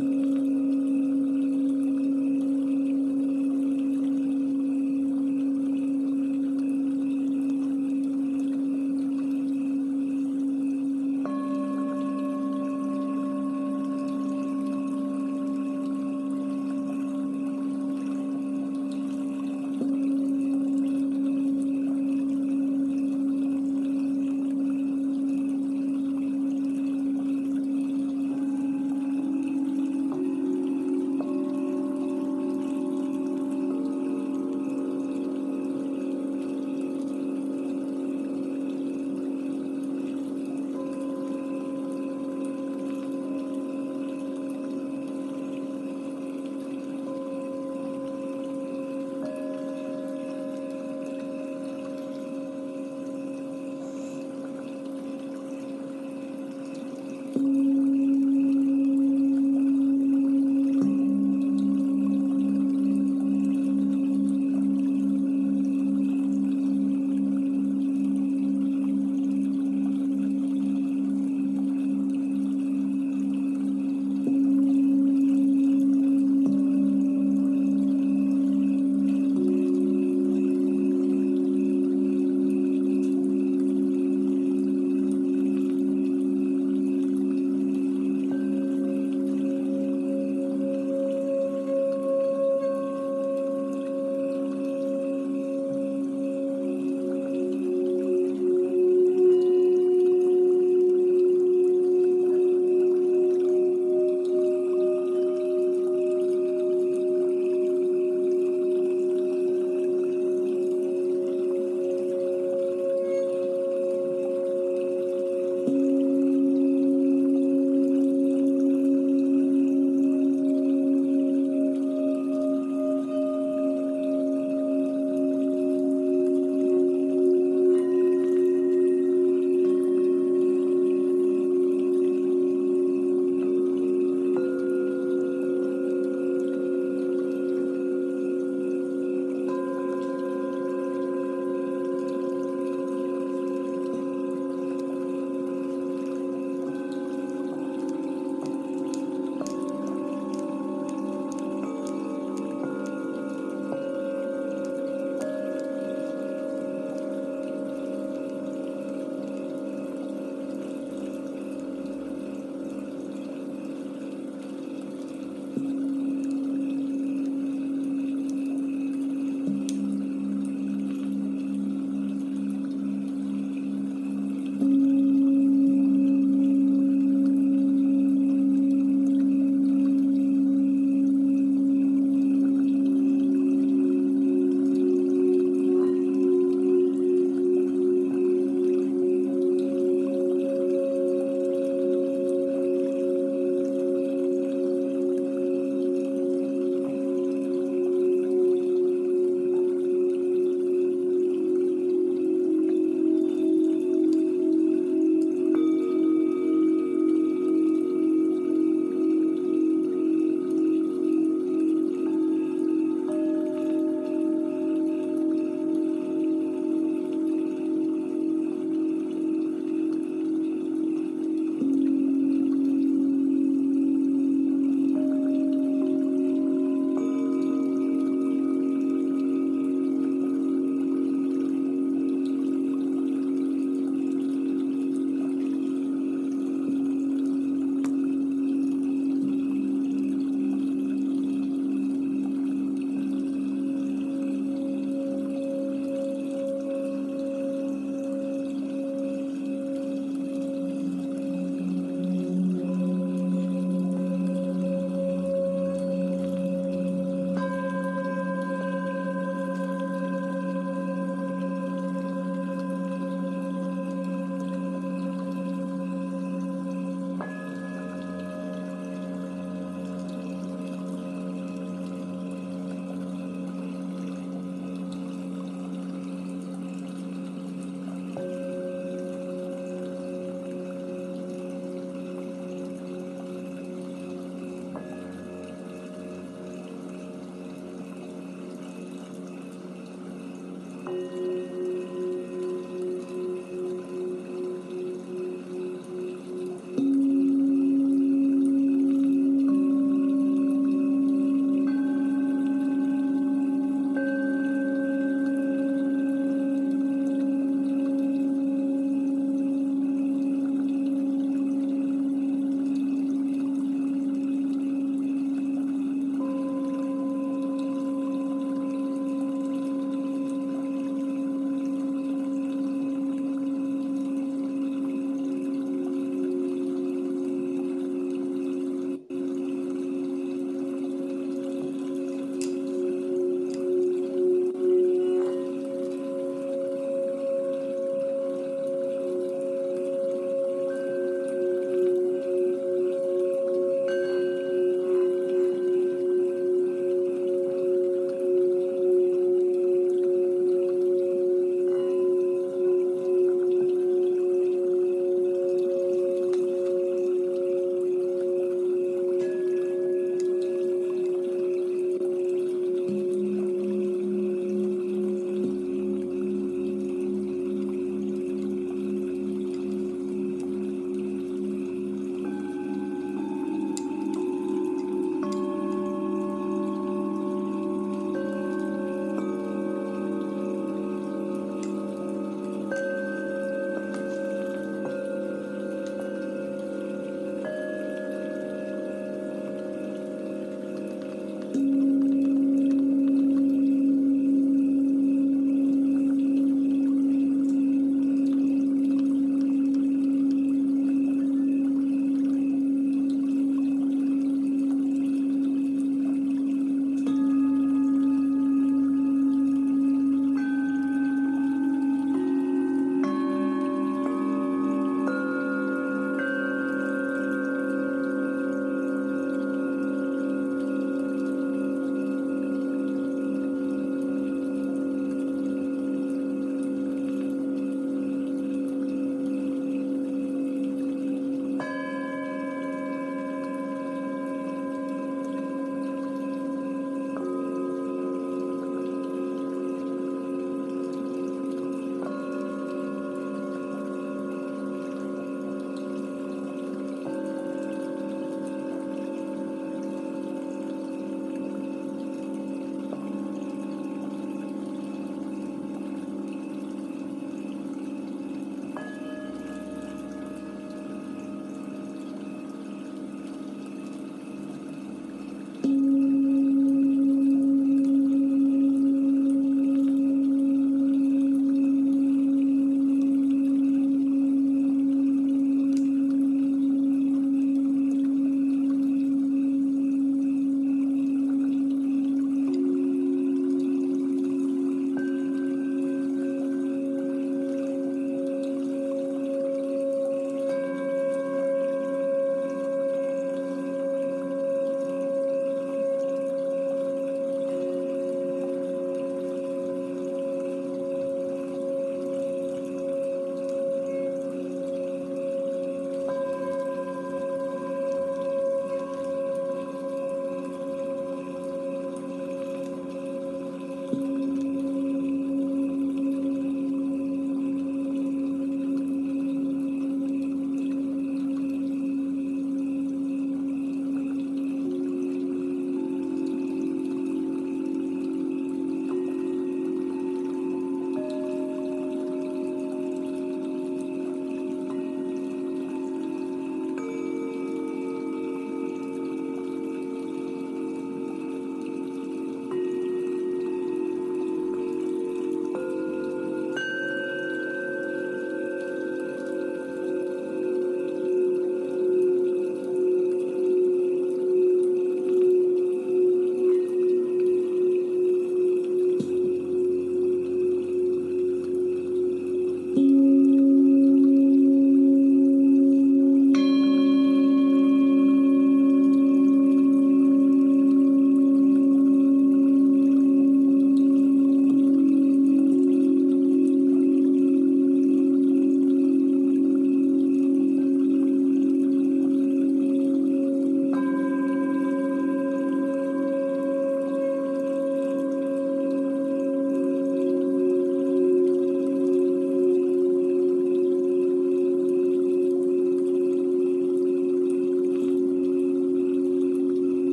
Uh...